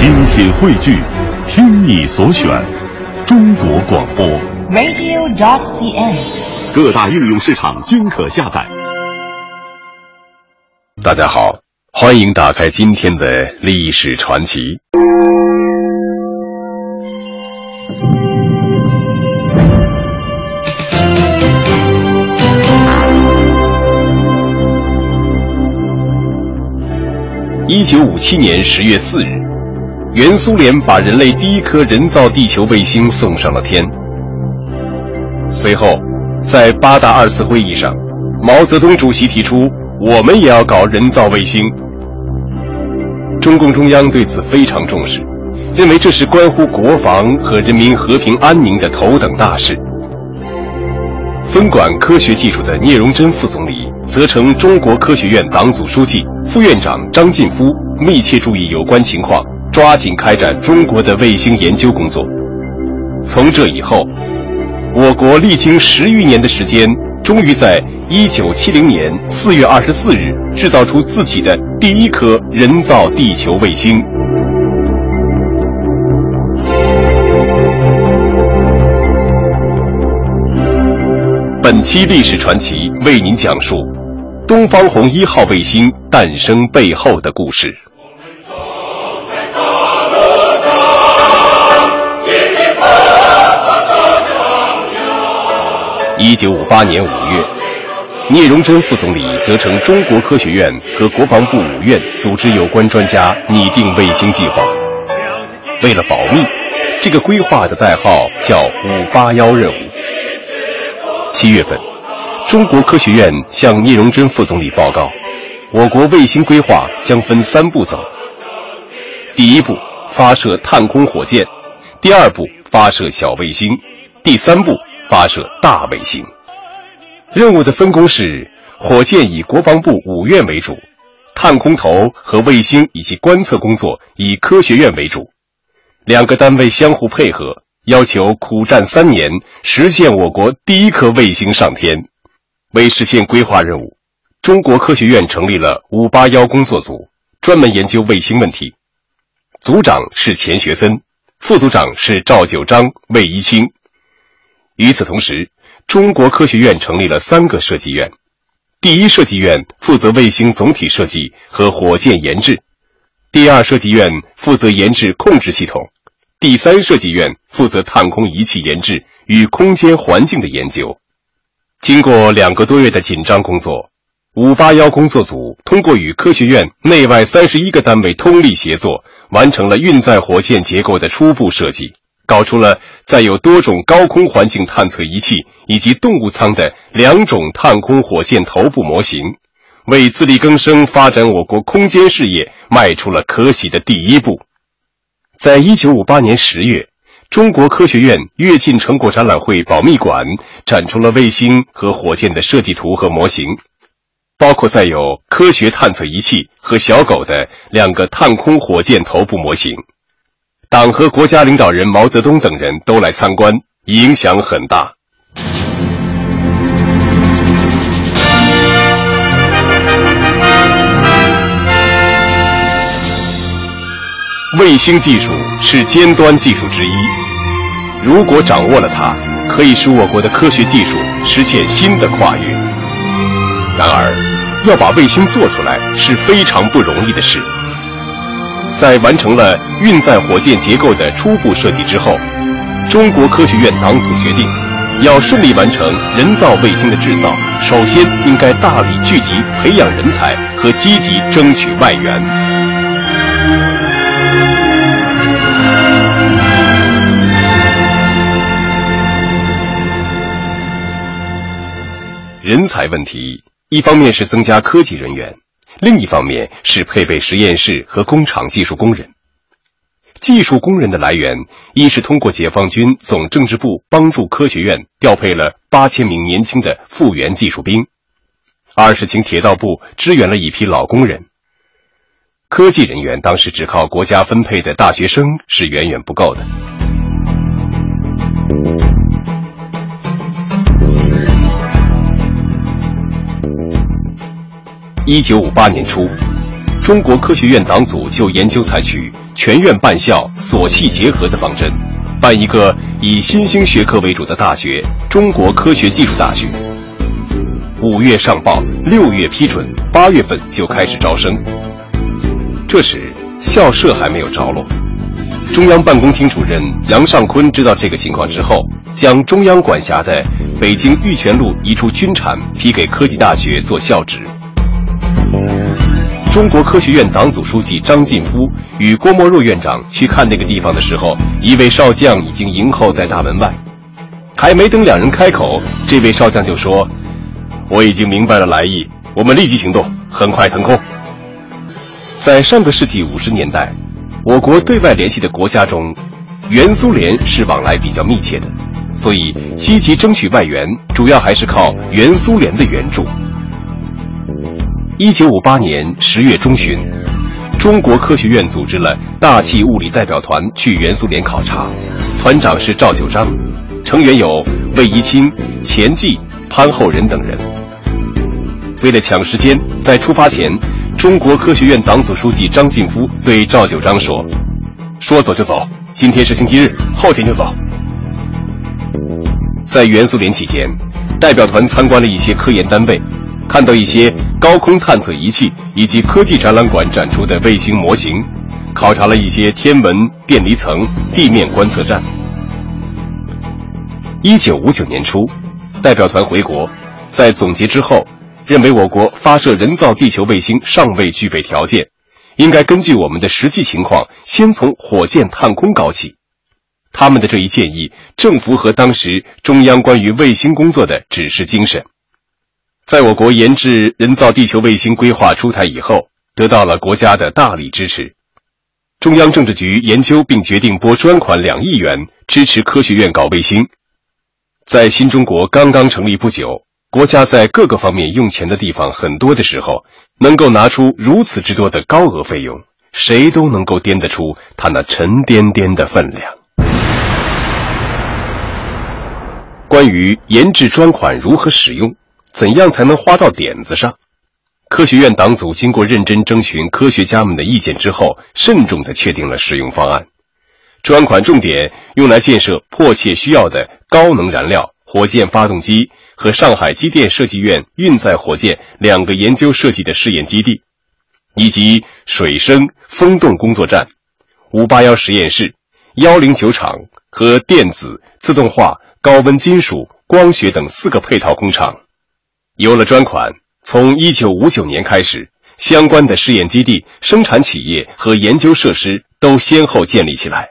精品汇聚，听你所选，中国广播。radio.cn。各大应用市场均可下载。大家好，欢迎打开今天的历史传奇。一九五七年十月四日，原苏联把人类第一颗人造地球卫星送上了天。随后，在八大二次会议上，毛泽东主席提出，我们也要搞人造卫星。中共中央对此非常重视，认为这是关乎国防和人民和平安宁的头等大事。分管科学技术的聂荣臻副总理责成中国科学院党组书记、副院长张晋夫密切注意有关情况，抓紧开展中国的卫星研究工作。从这以后，我国历经十余年的时间，终于在一九七零年四月二十四日制造出自己的第一颗人造地球卫星。本期历史传奇为您讲述东方红一号卫星诞生背后的故事。一九五八年五月，聂荣臻副总理责成中国科学院和国防部五院组织有关专家拟定卫星计划。为了保密，这个规划的代号叫“五八幺任务”。七月份，中国科学院向聂荣臻副总理报告，我国卫星规划将分三步走：第一步发射探空火箭，第二步发射小卫星，第三步发射大卫星。任务的分工是：火箭以国防部五院为主，探空头和卫星以及观测工作以科学院为主，两个单位相互配合。要求苦战三年，实现我国第一颗卫星上天。为实现规划任务，中国科学院成立了“五八幺”工作组，专门研究卫星问题。组长是钱学森，副组长是赵九章、魏一清。与此同时，中国科学院成立了三个设计院：第一设计院负责卫星总体设计和火箭研制；第二设计院负责研制控制系统。第三设计院负责探空仪器研制与空间环境的研究。经过两个多月的紧张工作，五八幺工作组通过与科学院内外三十一个单位通力协作，完成了运载火箭结构的初步设计，搞出了载有多种高空环境探测仪器以及动物舱的两种探空火箭头部模型，为自力更生发展我国空间事业迈出了可喜的第一步。在一九五八年十月，中国科学院跃进成果展览会保密馆展出了卫星和火箭的设计图和模型，包括载有科学探测仪器和小狗的两个探空火箭头部模型。党和国家领导人毛泽东等人都来参观，影响很大。卫星技术是尖端技术之一，如果掌握了它，可以使我国的科学技术实现新的跨越。然而，要把卫星做出来是非常不容易的事。在完成了运载火箭结构的初步设计之后，中国科学院党组决定，要顺利完成人造卫星的制造，首先应该大力聚集培养人才和积极争取外援。人才问题，一方面是增加科技人员，另一方面是配备实验室和工厂技术工人。技术工人的来源，一是通过解放军总政治部帮助科学院调配了八千名年轻的复员技术兵；二是请铁道部支援了一批老工人。科技人员当时只靠国家分配的大学生是远远不够的。一九五八年初，中国科学院党组就研究采取全院办校、所系结合的方针，办一个以新兴学科为主的大学——中国科学技术大学。五月上报，六月批准，八月份就开始招生。这时，校舍还没有着落。中央办公厅主任杨尚昆知道这个情况之后，将中央管辖的北京玉泉路一处军产批给科技大学做校址。中国科学院党组书记张晋夫与郭沫若院长去看那个地方的时候，一位少将已经迎候在大门外。还没等两人开口，这位少将就说：“我已经明白了来意，我们立即行动，很快腾空。”在上个世纪五十年代。我国对外联系的国家中，原苏联是往来比较密切的，所以积极争取外援，主要还是靠原苏联的援助。一九五八年十月中旬，中国科学院组织了大气物理代表团去原苏联考察，团长是赵九章，成员有魏一清、钱骥、潘厚仁等人。为了抢时间，在出发前。中国科学院党组书记张晋夫对赵九章说：“说走就走，今天是星期日，后天就走。”在原苏联期间，代表团参观了一些科研单位，看到一些高空探测仪器以及科技展览馆展出的卫星模型，考察了一些天文、电离层、地面观测站。一九五九年初，代表团回国，在总结之后。认为我国发射人造地球卫星尚未具备条件，应该根据我们的实际情况，先从火箭探空搞起。他们的这一建议正符合当时中央关于卫星工作的指示精神。在我国研制人造地球卫星规划出台以后，得到了国家的大力支持。中央政治局研究并决定拨专款两亿元支持科学院搞卫星。在新中国刚刚成立不久。国家在各个方面用钱的地方很多的时候，能够拿出如此之多的高额费用，谁都能够掂得出他那沉甸甸的分量。关于研制专款如何使用，怎样才能花到点子上，科学院党组经过认真征询科学家们的意见之后，慎重的确定了使用方案。专款重点用来建设迫切需要的高能燃料火箭发动机。和上海机电设计院运载火箭两个研究设计的试验基地，以及水声风洞工作站、五八幺实验室、幺零九厂和电子、自动化、高温金属、光学等四个配套工厂。有了专款，从一九五九年开始，相关的试验基地、生产企业和研究设施都先后建立起来。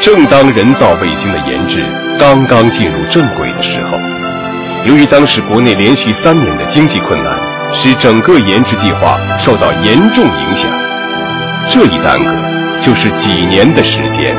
正当人造卫星的研制刚刚进入正轨，由于当时国内连续三年的经济困难，使整个研制计划受到严重影响。这一耽搁就是几年的时间。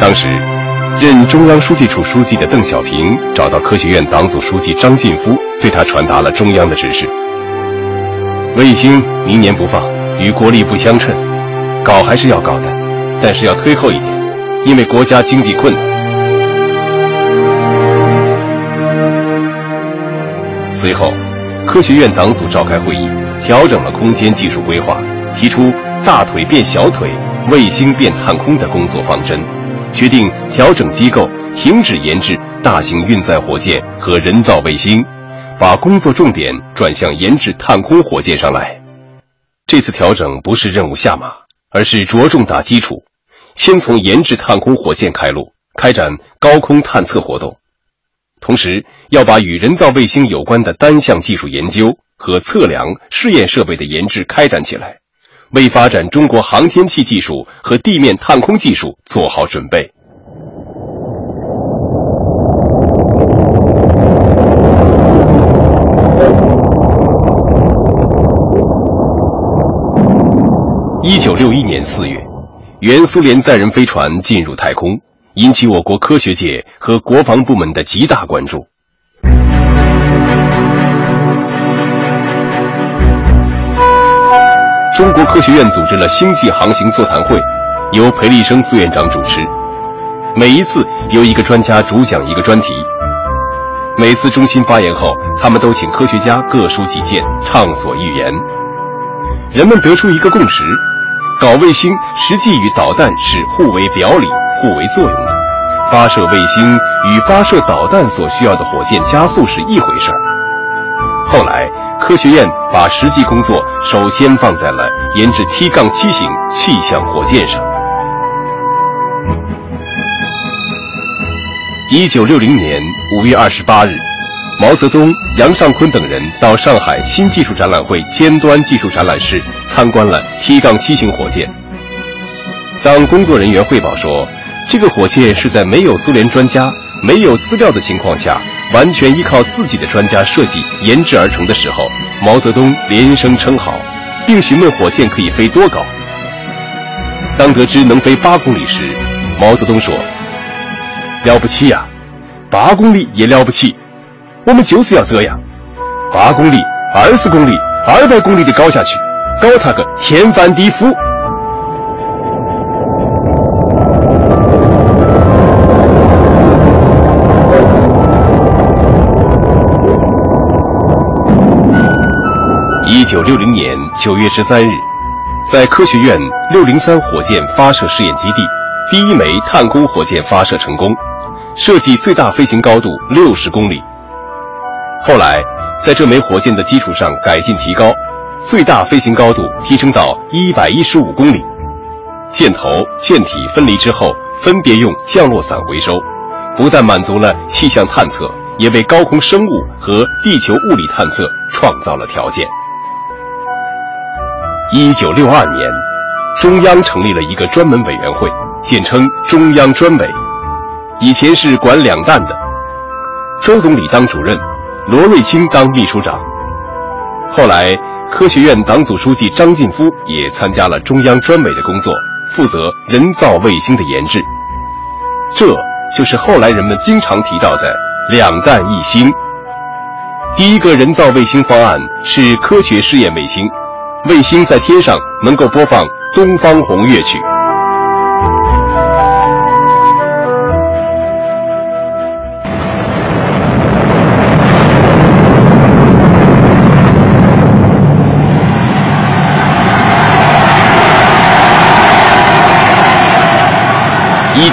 当时。任中央书记处书记的邓小平找到科学院党组书记张晋夫，对他传达了中央的指示：卫星明年不放，与国力不相称，搞还是要搞的，但是要推后一点，因为国家经济困难。随后，科学院党组召开会议，调整了空间技术规划，提出“大腿变小腿，卫星变探空”的工作方针。决定调整机构，停止研制大型运载火箭和人造卫星，把工作重点转向研制探空火箭上来。这次调整不是任务下马，而是着重打基础，先从研制探空火箭开路，开展高空探测活动，同时要把与人造卫星有关的单项技术研究和测量试验设备的研制开展起来。为发展中国航天器技术和地面探空技术做好准备。六一年四月原苏联载人飞船进入太空引起我国科学界和国防部门的极大关注。中国科学院组织了星际航行座谈会由裴立生副院长主持。每一次由一个专家主讲一个专题每次中心发言后他们都请科学家各抒己见畅所欲言。人们得出一个共识搞卫星实际与导弹是互为表里、互为作用的。发射卫星与发射导弹所需要的火箭加速是一回事儿。后来，科学院把实际工作首先放在了研制 T 杠七型气象火箭上。一九六零年五月二十八日，毛泽东、杨尚昆等人到上海新技术展览会尖端技术展览室参观了 T 杠七型火箭。当工作人员汇报说，这个火箭是在没有苏联专家、没有资料的情况下，完全依靠自己的专家设计研制而成的时候，毛泽东连声称好，并询问火箭可以飞多高。当得知能飞八公里时，毛泽东说。了不起呀，八公里也了不起，我们就是要这样，八公里、二十公里、二百公里的搞下去，搞他个天翻地覆。一九六零年九月十三日，在科学院六零三火箭发射试验基地，第一枚探空火箭发射成功。设计最大飞行高度六十公里。后来，在这枚火箭的基础上改进提高，最大飞行高度提升到一百一十五公里。箭头、箭体分离之后，分别用降落伞回收，不但满足了气象探测，也为高空生物和地球物理探测创造了条件。一九六二年，中央成立了一个专门委员会，简称中央专委。以前是管两弹的，周总理当主任，罗瑞卿当秘书长。后来，科学院党组书记张晋夫也参加了中央专委的工作，负责人造卫星的研制。这就是后来人们经常提到的“两弹一星”。第一个人造卫星方案是科学试验卫星，卫星在天上能够播放《东方红》乐曲。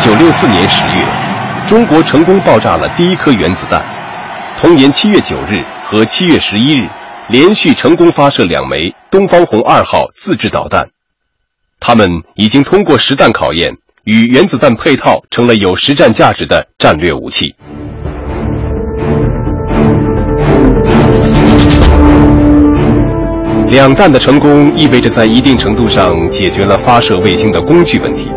一九六四年十月，中国成功爆炸了第一颗原子弹。同年七月九日和七月十一日，连续成功发射两枚“东方红二号”自制导弹。它们已经通过实弹考验，与原子弹配套，成了有实战价值的战略武器。两弹的成功，意味着在一定程度上解决了发射卫星的工具问题。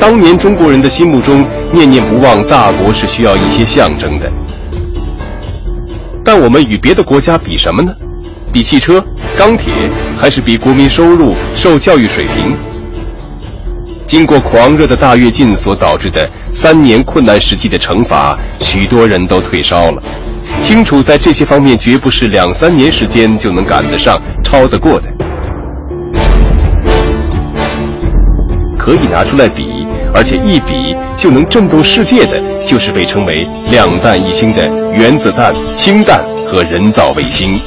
当年中国人的心目中念念不忘大国是需要一些象征的，但我们与别的国家比什么呢？比汽车、钢铁，还是比国民收入、受教育水平？经过狂热的大跃进所导致的三年困难时期的惩罚，许多人都退烧了，清楚在这些方面绝不是两三年时间就能赶得上、超得过的，可以拿出来比。而且一比就能震动世界的，就是被称为“两弹一星”的原子弹、氢弹和人造卫星。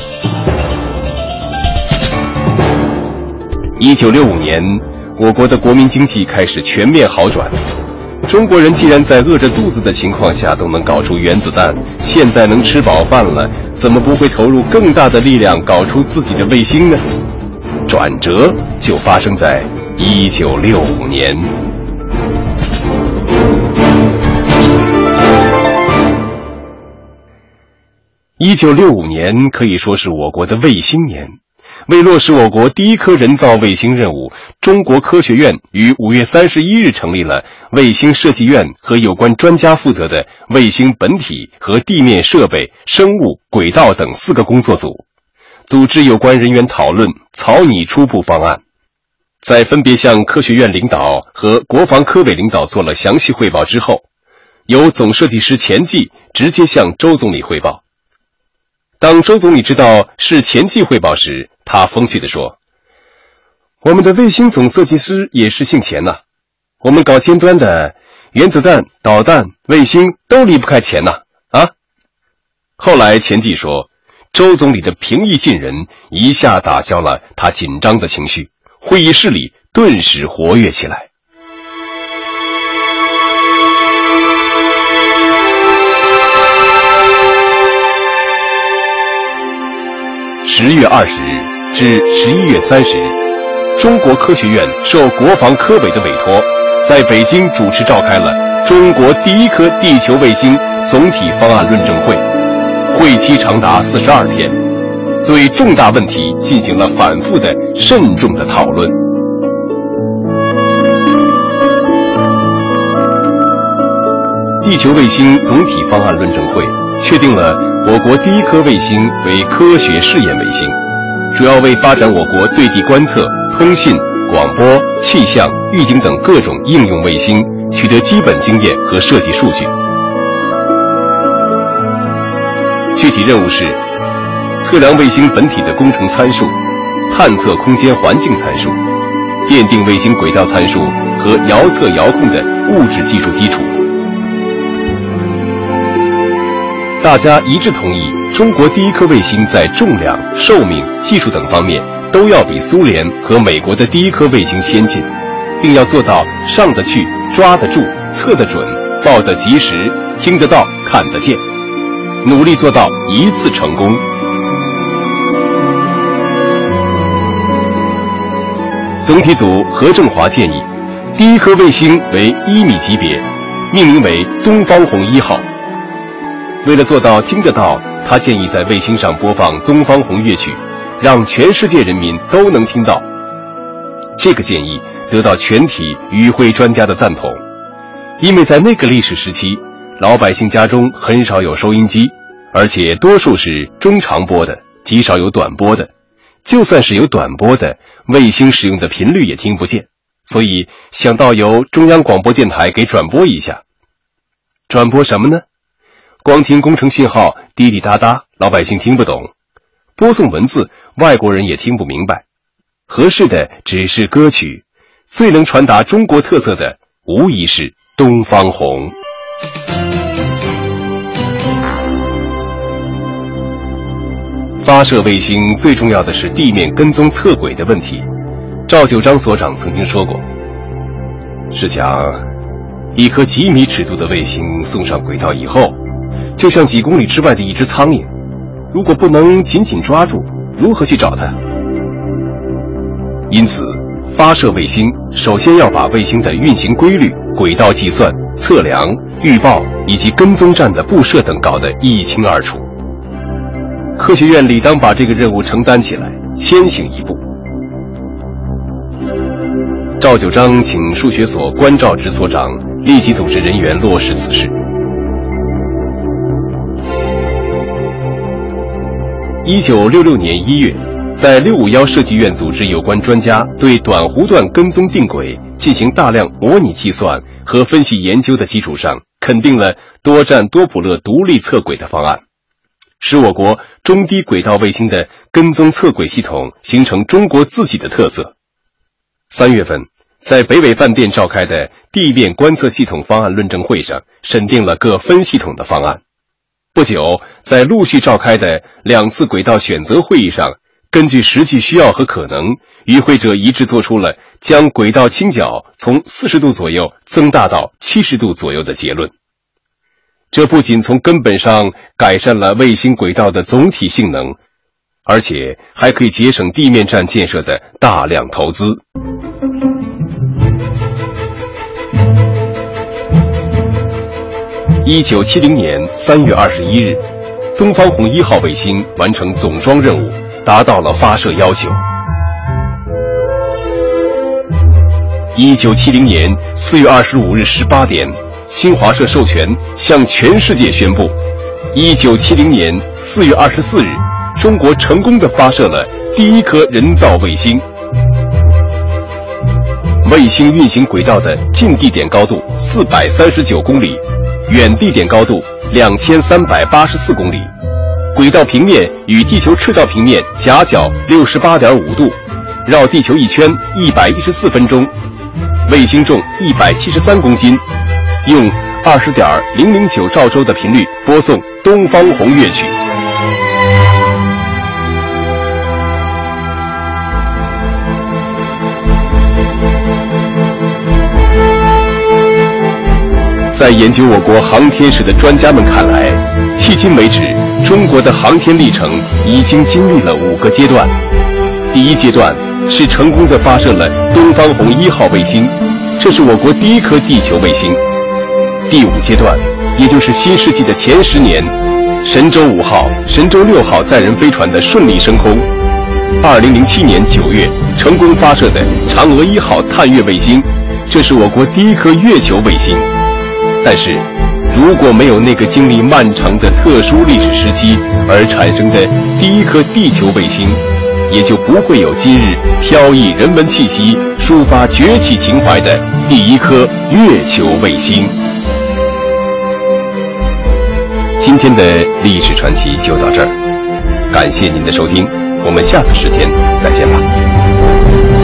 一九六五年，我国的国民经济开始全面好转。中国人既然在饿着肚子的情况下都能搞出原子弹，现在能吃饱饭了，怎么不会投入更大的力量搞出自己的卫星呢？转折就发生在一九六五年。一九六五年可以说是我国的卫星年。为落实我国第一颗人造卫星任务，中国科学院于五月三十一日成立了卫星设计院和有关专家负责的卫星本体和地面设备、生物、轨道等四个工作组，组织有关人员讨论，草拟初步方案。在分别向科学院领导和国防科委领导做了详细汇报之后，由总设计师钱骥直接向周总理汇报。当周总理知道是钱季汇报时，他风趣地说：“我们的卫星总设计师也是姓钱呐。我们搞尖端的，原子弹、导弹、卫星都离不开钱呐。啊！后来钱记说，周总理的平易近人一下打消了他紧张的情绪，会议室里顿时活跃起来。十月二十日至十一月三十日，中国科学院受国防科委的委托，在北京主持召开了中国第一颗地球卫星总体方案论证会，会期长达四十二天，对重大问题进行了反复的、慎重的讨论。地球卫星总体方案论证会确定了。我国第一颗卫星为科学试验卫星，主要为发展我国对地观测、通信、广播、气象、预警等各种应用卫星取得基本经验和设计数据。具体任务是：测量卫星本体的工程参数，探测空间环境参数，奠定卫星轨道参数和遥测遥控的物质技术基础。大家一致同意，中国第一颗卫星在重量、寿命、技术等方面都要比苏联和美国的第一颗卫星先进，并要做到上得去、抓得住、测得准、报得及时、听得到、看得见，努力做到一次成功。总体组何正华建议，第一颗卫星为一米级别，命名为“东方红一号”。为了做到听得到，他建议在卫星上播放《东方红》乐曲，让全世界人民都能听到。这个建议得到全体与会专家的赞同，因为在那个历史时期，老百姓家中很少有收音机，而且多数是中长波的，极少有短波的。就算是有短波的，卫星使用的频率也听不见，所以想到由中央广播电台给转播一下。转播什么呢？光听工程信号滴滴答答，老百姓听不懂；播送文字，外国人也听不明白。合适的只是歌曲，最能传达中国特色的，无疑是《东方红》。发射卫星最重要的是地面跟踪测轨的问题。赵九章所长曾经说过：“试想，一颗几米尺度的卫星送上轨道以后。”就像几公里之外的一只苍蝇，如果不能紧紧抓住，如何去找它？因此，发射卫星首先要把卫星的运行规律、轨道计算、测量、预报以及跟踪站的布设等搞得一清二楚。科学院理当把这个任务承担起来，先行一步。赵九章请数学所关照之所长立即组织人员落实此事。一九六六年一月，在六五幺设计院组织有关专家对短弧段跟踪定轨进行大量模拟计算和分析研究的基础上，肯定了多站多普勒独立测轨的方案，使我国中低轨道卫星的跟踪测轨系统形成中国自己的特色。三月份，在北纬饭店召开的地面观测系统方案论证会上，审定了各分系统的方案。不久，在陆续召开的两次轨道选择会议上，根据实际需要和可能，与会者一致做出了将轨道倾角从四十度左右增大到七十度左右的结论。这不仅从根本上改善了卫星轨道的总体性能，而且还可以节省地面站建设的大量投资。一九七零年三月二十一日，东方红一号卫星完成总装任务，达到了发射要求。一九七零年四月二十五日十八点，新华社授权向全世界宣布：一九七零年四月二十四日，中国成功的发射了第一颗人造卫星。卫星运行轨道的近地点高度四百三十九公里。远地点高度两千三百八十四公里，轨道平面与地球赤道平面夹角六十八点五度，绕地球一圈一百一十四分钟，卫星重一百七十三公斤，用二十点零零九兆周的频率播送《东方红》乐曲。在研究我国航天史的专家们看来，迄今为止，中国的航天历程已经经历了五个阶段。第一阶段是成功的发射了东方红一号卫星，这是我国第一颗地球卫星。第五阶段，也就是新世纪的前十年，神舟五号、神舟六号载人飞船的顺利升空。二零零七年九月，成功发射的嫦娥一号探月卫星，这是我国第一颗月球卫星。但是，如果没有那个经历漫长的特殊历史时期而产生的第一颗地球卫星，也就不会有今日飘逸人文气息、抒发崛起情怀的第一颗月球卫星。今天的历史传奇就到这儿，感谢您的收听，我们下次时间再见吧。